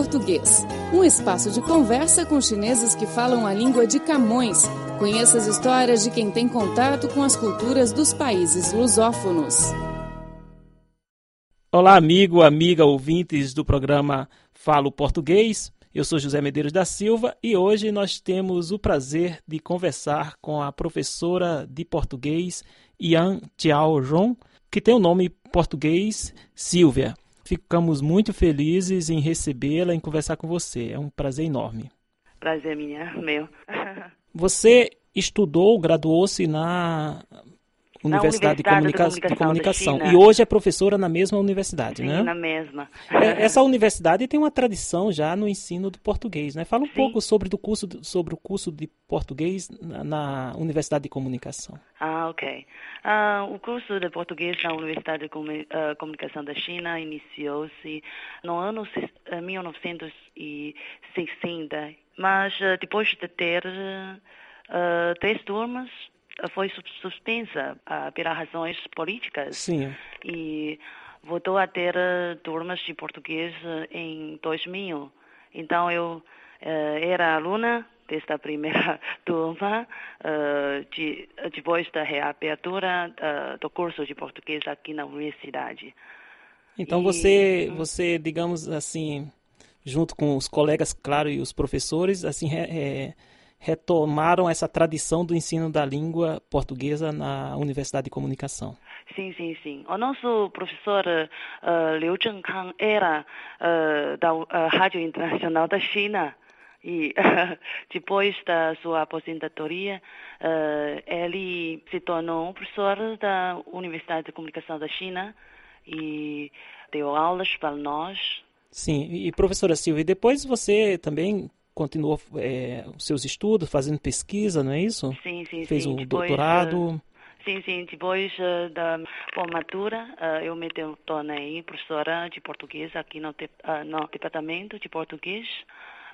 Português, um espaço de conversa com chineses que falam a língua de Camões. Conheça as histórias de quem tem contato com as culturas dos países lusófonos. Olá, amigo, amiga, ouvintes do programa Falo Português. Eu sou José Medeiros da Silva e hoje nós temos o prazer de conversar com a professora de português Ian Tiao Ron, que tem o nome português Silvia. Ficamos muito felizes em recebê-la, em conversar com você. É um prazer enorme. Prazer minha, meu. Você estudou, graduou-se na Universidade, Universidade de, Comunica de Comunicação e hoje é professora na mesma universidade, Sim, né? na mesma. É, Essa universidade tem uma tradição já no ensino do português, né? Fala um Sim. pouco sobre, do curso, sobre o curso de português na, na Universidade de Comunicação. Ah, ok. Ah, o curso de português na Universidade de ah, Comunicação da China iniciou-se no ano se- ah, 1960, mas ah, depois de ter ah, três turmas, foi sus- suspensa ah, pelas razões políticas. Sim. e voltou a ter eh, turmas de português eh, em 2000. Então eu eh, era aluna desta primeira turma de, depois da reabertura do curso de português aqui na universidade. Então E- você, você, digamos assim, junto com os colegas, claro, e os professores, assim, re- é, retomaram essa tradição do ensino da língua portuguesa na Universidade de Comunicação. Sim, sim, sim. O nosso professor eh, Liu Zhengkang era eh, da eh, Rádio Internacional da China. E depois da sua aposentadoria, ele se tornou professor da Universidade de Comunicação da China e deu aulas para nós. Sim, e professora Silvia, depois você também continuou é, os seus estudos, fazendo pesquisa, não é isso? Sim, sim, Fez sim. o doutorado. eh, Sim, sim. Depois eh, da formatura, eh, eu me tornei professora de português aqui no, no departamento de português.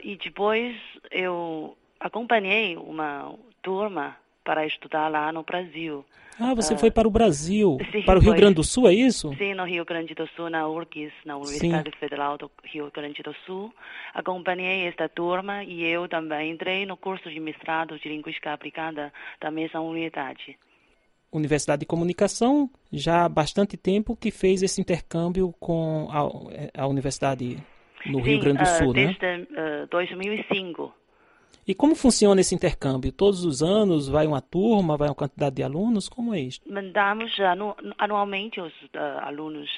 E depois eu acompanhei uma turma para estudar lá no Brasil. Ah, você ah, foi para o Brasil, sim, para o Rio foi. Grande do Sul, é isso? Sim, no Rio Grande do Sul, na URGS, na Universidade Federal do Rio Grande do Sul. Acompanhei esta turma e eu também entrei no curso de mestrado de Linguística Aplicada da mesma unidade. Universidade de Comunicação, já há bastante tempo que fez esse intercâmbio com a, a Universidade no Rio Sim, Grande do ah, Sul, né? desde ah, 2005. E como funciona esse intercâmbio? Todos os anos vai uma turma, vai uma quantidade de alunos? Como é isso? Mandamos anu anualmente os ah, alunos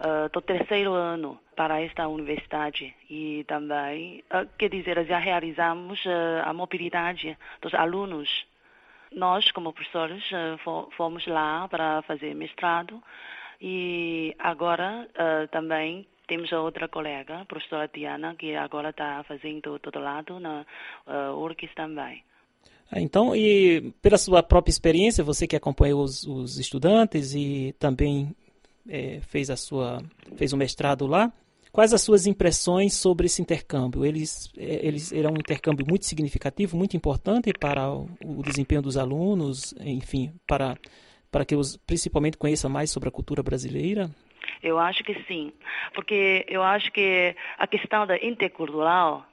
ah, do terceiro ano para esta universidade e também, ah, quer dizer, já realizamos a mobilidade dos alunos. Nós, como professores, fo- fomos lá para fazer mestrado e agora também temos a outra colega, a professora Diana, que agora está fazendo doutorado na uh, também. Ah, Então, e pela sua própria experiência, você que acompanhou os, os estudantes e também eh, fez a sua fez o mestrado lá, quais as suas impressões sobre esse intercâmbio? Eles eh, eles era um intercâmbio muito significativo, muito importante para o, o desempenho dos alunos, enfim, para para que os principalmente conheçam mais sobre a cultura brasileira. Eu acho que sim, porque eu acho que a questão da intercultural,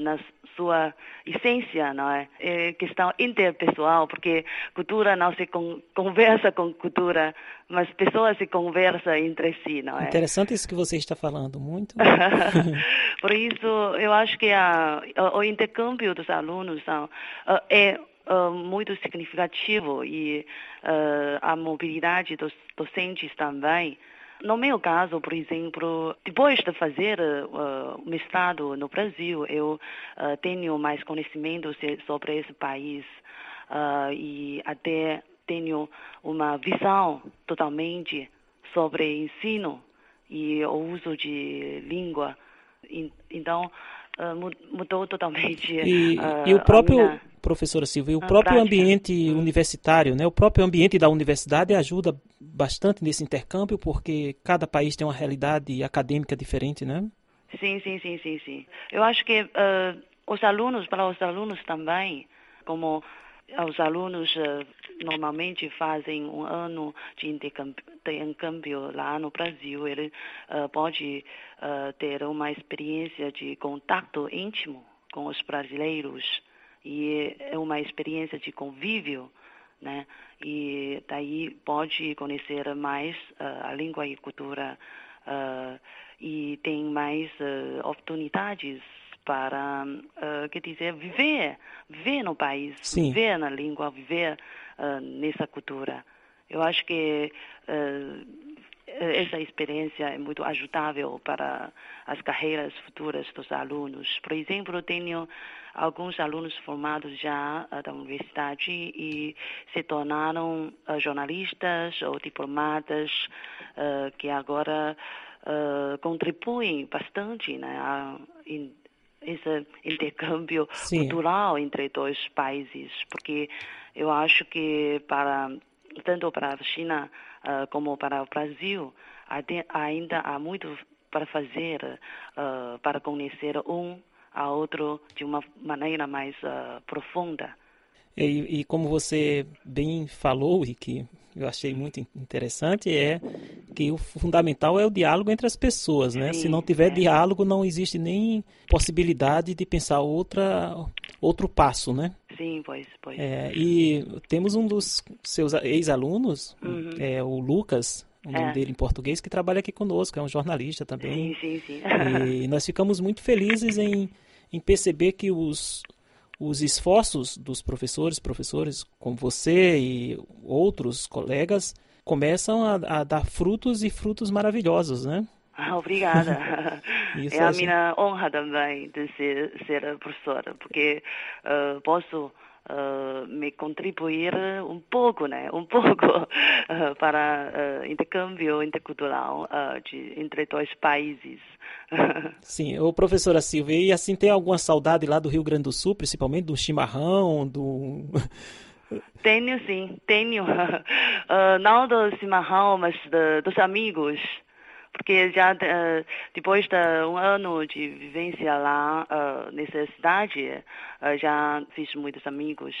na sua essência, não é? É questão interpessoal, porque cultura não se con conversa com cultura, mas pessoas se conversam entre si, não é? Interessante isso que você está falando, muito. Por isso, eu acho que a, o intercâmbio dos alunos são, ah, é ah, muito significativo e ah, a mobilidade dos docentes também. No meu caso, por exemplo, depois de fazer o mestrado no Brasil, eu ah, tenho mais conhecimento sobre esse país ah, e até tenho uma visão totalmente sobre ensino e o uso de língua. En- Então, ah, mu- mudou totalmente. E, ah, e o próprio, minha- professora Silvia, e o próprio prática. ambiente universitário, né? O próprio ambiente da universidade ajuda bastante nesse intercâmbio, porque cada país tem uma realidade acadêmica diferente, né? Sim, sim, sim, sim, sim. Eu acho que ah, os alunos, para os alunos também, como os alunos uh, normalmente fazem um ano de intercâmbio lá no Brasil. Ele uh, pode uh, ter uma experiência de contato íntimo com os brasileiros e é uma experiência de convívio, né? E daí pode conhecer mais a língua e cultura e tem mais oportunidades para, uh, quer dizer, viver, viver no país, Sim. viver na língua, viver uh, nessa cultura. Eu acho que uh, essa experiência é muito ajudável para as carreiras futuras dos alunos. Por exemplo, tenho alguns alunos formados já da universidade e se tornaram jornalistas ou diplomatas que agora contribuem bastante né, a, esse intercâmbio Sim. cultural entre dois países, porque eu acho que para tanto para a China uh, como para o Brasil ainda há muito para fazer uh, para conhecer um a outro de uma maneira mais uh, profunda. E, e, como você bem falou e que eu achei muito interessante é que o fundamental é o diálogo entre as pessoas, né? Sim, Se não tiver é. diálogo, não existe nem possibilidade de pensar outra outro passo, né? Sim, pois, pois. É, e temos um dos seus ex-alunos, Uhum. é, o Lucas, o nome É. dele em português, que trabalha aqui conosco, é um jornalista também. Sim, sim, sim. E nós ficamos muito felizes em, em perceber que os, os esforços dos professores, professores como você e outros colegas, começam a, a dar frutos e frutos maravilhosos, né? Ah, Obrigada. Isso é a assim. minha honra também de ser, ser professora, porque uh, posso uh, me contribuir um pouco, né, um pouco uh, para uh, intercâmbio intercultural de, entre dois países. Sim, ô professora Silvia, e assim tem alguma saudade lá do Rio Grande do Sul, principalmente do chimarrão, do... tenho sim, tenho. Uh, não do chimarrão, mas de, dos amigos. Porque já uh, depois de um ano de vivência lá uh, nessa cidade, uh, já fiz muitos amigos.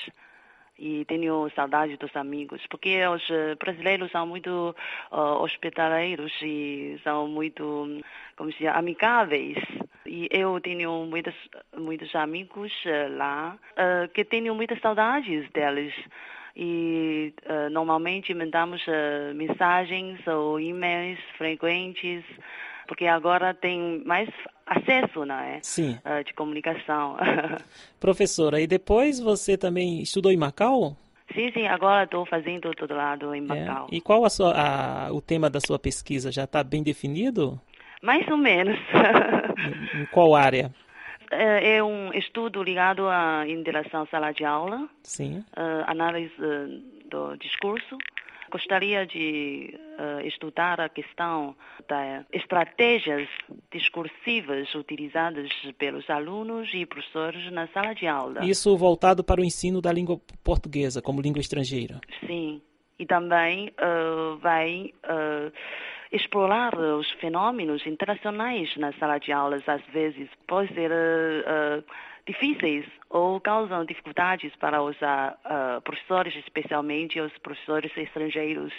E tenho saudade dos amigos, porque os eh, brasileiros são muito hospitaleiros e são muito, como se diz, amigáveis. E eu tenho muitos, muitos amigos eh, lá uh, que tenho muitas saudades deles e uh, normalmente mandamos uh, mensagens ou e-mails frequentes, porque agora tem mais acesso, não é? Sim. Uh, de comunicação. Professora, e depois você também estudou em Macau? sim, sim, agora estou fazendo todo lado em É. Macau. E qual a sua, a- o tema da sua pesquisa? Já está bem definido? Mais ou menos. Em qual área? É é um estudo ligado à interação sala de aula, Sim. eh, análise eh, do discurso. Gostaria de estudar a questão das estratégias discursivas utilizadas pelos alunos e professores na sala de aula. Isso voltado para o ensino da língua portuguesa como língua estrangeira. Sim. E também eh, vai eh, explorar os fenômenos internacionais na sala de aulas. Às vezes podem ser eh, eh, difíceis ou causam dificuldades para os ah, professores, especialmente os professores estrangeiros.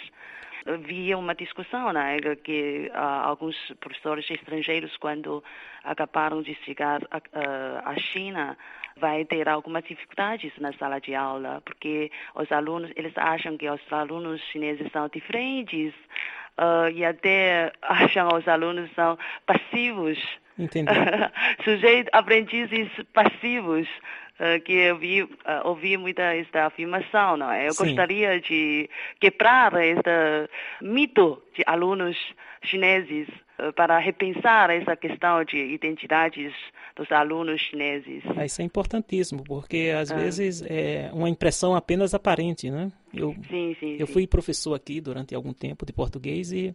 Havia uma discussão, né, que ah, alguns professores estrangeiros, quando acabaram de chegar à à- China, vai ter algumas dificuldades na sala de aula, porque os alunos, eles acham que os alunos chineses são diferentes ah, e até acham os alunos são passivos. Entendi. Sujeitos, aprendizes passivos, eh, que eu vi, eh, ouvi muita esta afirmação, não é? Eu Sim. gostaria de quebrar este mito de alunos chineses eh, para repensar essa questão de identidades dos alunos chineses. Ah, Isso é importantíssimo, porque às Ah. vezes é uma impressão apenas aparente, né? Eu, Sim, sim, eu sim, fui professor aqui durante algum tempo de português e,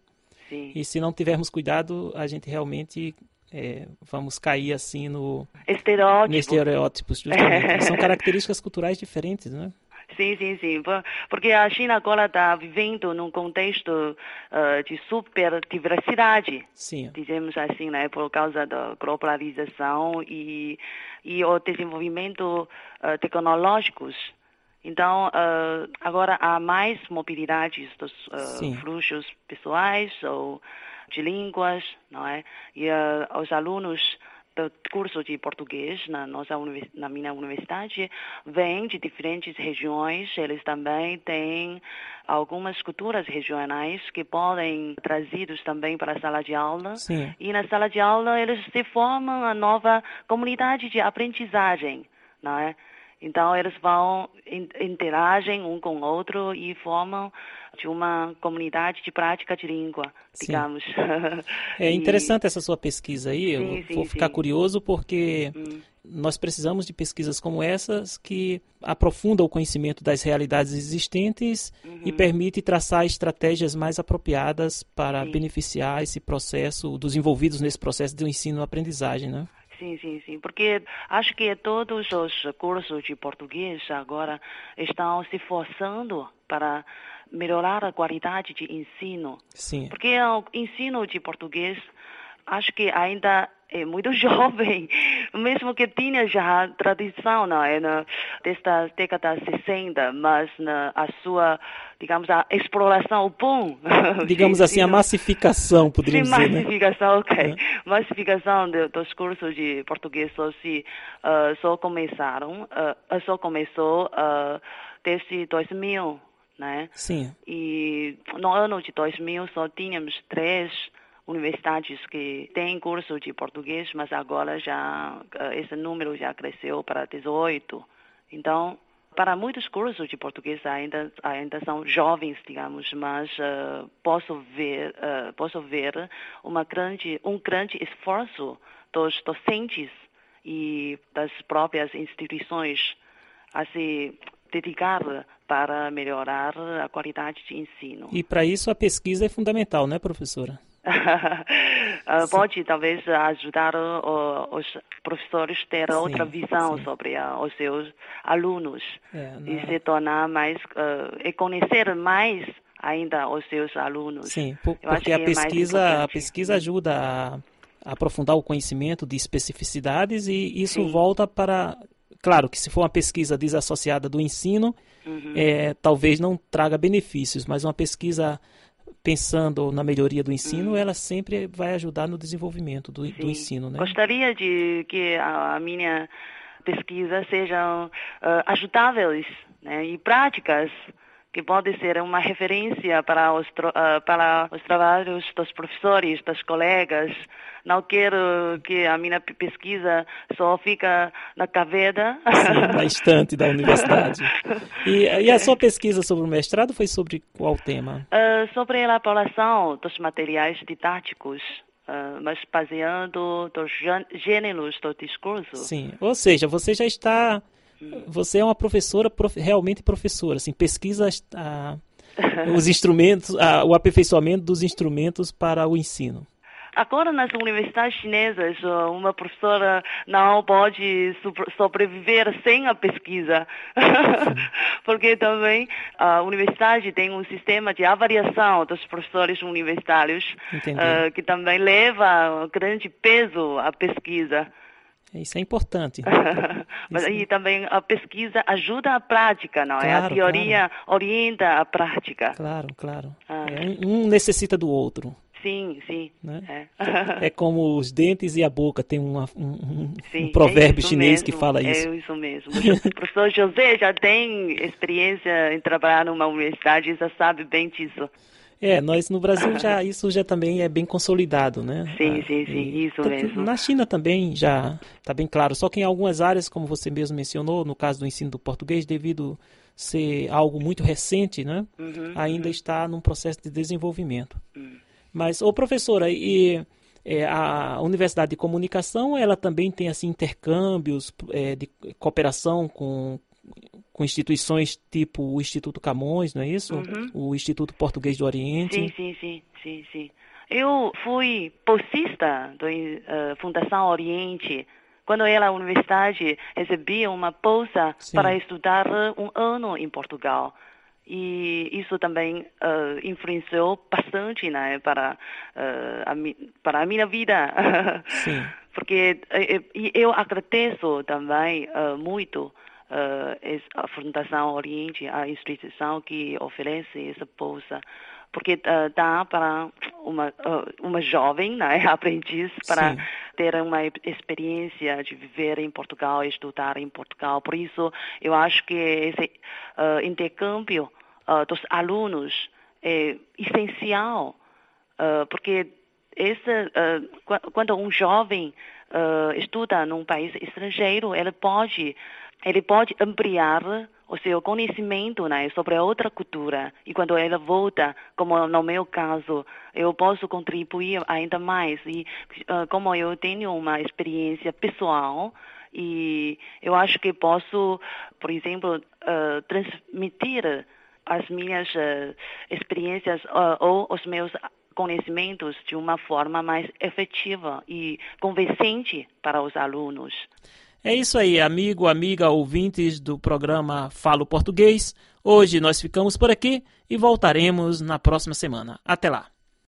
e se não tivermos cuidado, a gente realmente é, vamos cair assim no, Estereótipo. estereótipos, justamente. São características culturais diferentes, né? Sim, sim, sim. Por- Porque a China agora está vivendo num contexto eh, de super diversidade. Sim. dizemos assim, né, por causa da globalização e, e o desenvolvimento eh, tecnológicos Então, uh, agora há mais mobilidades dos uh, fluxos pessoais ou de línguas, não é? E uh, os alunos do curso de português na nossa na minha universidade vêm de diferentes regiões. Eles também têm algumas culturas regionais que podem trazidos também para a sala de aula. Sim. E na sala de aula eles se formam a nova comunidade de aprendizagem, não é? Então eles vão interagem um com o outro e formam de uma comunidade de prática de língua, sim. digamos. É interessante e... essa sua pesquisa aí. Sim, Eu sim, vou ficar curioso porque hum. nós precisamos de pesquisas como essas que aprofundam o conhecimento das realidades existentes uhum. e permite traçar estratégias mais apropriadas para beneficiar esse processo dos envolvidos nesse processo de ensino-aprendizagem, né? Sim, sim, sim. Porque acho que todos os cursos de português agora estão se forçando para melhorar a qualidade de ensino. Sim. Porque o ensino de português acho que ainda é muito jovem, mesmo que tinha já tradição não é, na, desta década 60, mas na, a sua, digamos, a exploração, o boom. Digamos assim, a massificação, poderíamos Sim, dizer, né? massificação, né? ok. É. Massificação de, dos cursos de português só, se, uh, só começaram, uh, só começou uh, desde 2000, né? Sim. E no ano de 2000 só tínhamos três universidades que têm curso de português, mas agora já eh, esse número já cresceu para 18. Então, para muitos cursos de português ainda ainda são jovens, digamos, mas uh, posso ver uh, posso ver uma grande um grande esforço dos docentes e das próprias instituições a se dedicar para melhorar a qualidade de ensino. E para isso a pesquisa é fundamental, né, professora? Uh, pode talvez ajudar uh, os professores a ter sim, outra visão sim. sobre uh, os seus alunos é, e se tornar mais e conhecer mais ainda os seus alunos. Sim, porque a é pesquisa a pesquisa ajuda a, a, aprofundar o conhecimento de especificidades e isso sim. volta para claro que se for uma pesquisa desassociada do ensino uhum. é, talvez não traga benefícios, mas uma pesquisa pensando na melhoria do ensino, hum. ela sempre vai ajudar no desenvolvimento do, do ensino. Né? Gostaria de que a, a minha pesquisa sejam uh, ajudáveis né, e práticas que pode ser uma referência para os, uh, para os trabalhos dos professores, dos colegas. Não quero que a minha pesquisa só fica na. Sim, na estante da universidade. E, e, a sua pesquisa sobre o mestrado foi sobre qual tema? Uh, sobre a elaboração dos materiais didáticos. Uh, mas baseando dos gêneros do discurso. Sim, ou seja, você já está você é uma professora, prof, realmente professora, assim, pesquisa a, os instrumentos, a, o aperfeiçoamento dos instrumentos para o ensino. Agora, nas universidades chinesas, uma professora não pode sobreviver sem a pesquisa, porque também a universidade tem um sistema de avaliação dos professores universitários, uh, que também leva grande peso à pesquisa. Isso é importante. Mas aí também a pesquisa ajuda a prática, não claro, é? A teoria claro. orienta a prática. Claro, claro. Ah. É, um necessita do outro. Sim, sim. Né? É. é. como os dentes e a boca. Tem uma, um, sim, um provérbio é chinês mesmo, que fala isso. É isso mesmo. o professor José já tem experiência em trabalhar numa universidade, já sabe bem disso. É, nós no Brasil já isso já também é bem consolidado, né? Sim, sim, sim, e, isso mesmo. Na China também já está bem claro, só que em algumas áreas, como você mesmo mencionou, no caso do ensino do português, devido ser algo muito recente, né? Uhum, ainda uhum. está num processo de desenvolvimento. Uhum. Mas, ô professora, e é, a Universidade de Comunicação, ela também tem assim intercâmbios é, de cooperação com com instituições tipo o Instituto Camões, não é isso? Uhum. O Instituto Português do Oriente. Sim, sim, sim, sim, sim. Eu fui bolsista da uh, Fundação Oriente. Quando eu era na universidade, recebi uma bolsa sim. para estudar um ano em Portugal. E isso também uh, influenciou bastante né, para, uh, a, para a minha vida. Sim. Porque eu agradeço também muito a Fundação Oriente, a instituição que oferece essa bolsa porque uh, dá para uma uh, uma jovem, né, aprendiz, para Sim. ter uma experiência de viver em Portugal, estudar em Portugal. Por isso, eu acho que esse uh, intercâmbio dos alunos é essencial, porque esse, quando um jovem estuda num país estrangeiro, ele pode ele pode ampliar o seu conhecimento né, sobre outra cultura. E quando ela volta, como no meu caso, eu posso contribuir ainda mais. E uh, como eu tenho uma experiência pessoal, e eu acho que posso, por exemplo, uh, transmitir as minhas uh, experiências ou os meus conhecimentos de uma forma mais efetiva e convincente para os alunos. É isso aí, amigo, amiga, ouvintes do programa Falo Português. Hoje nós ficamos por aqui e voltaremos na próxima semana. Até lá.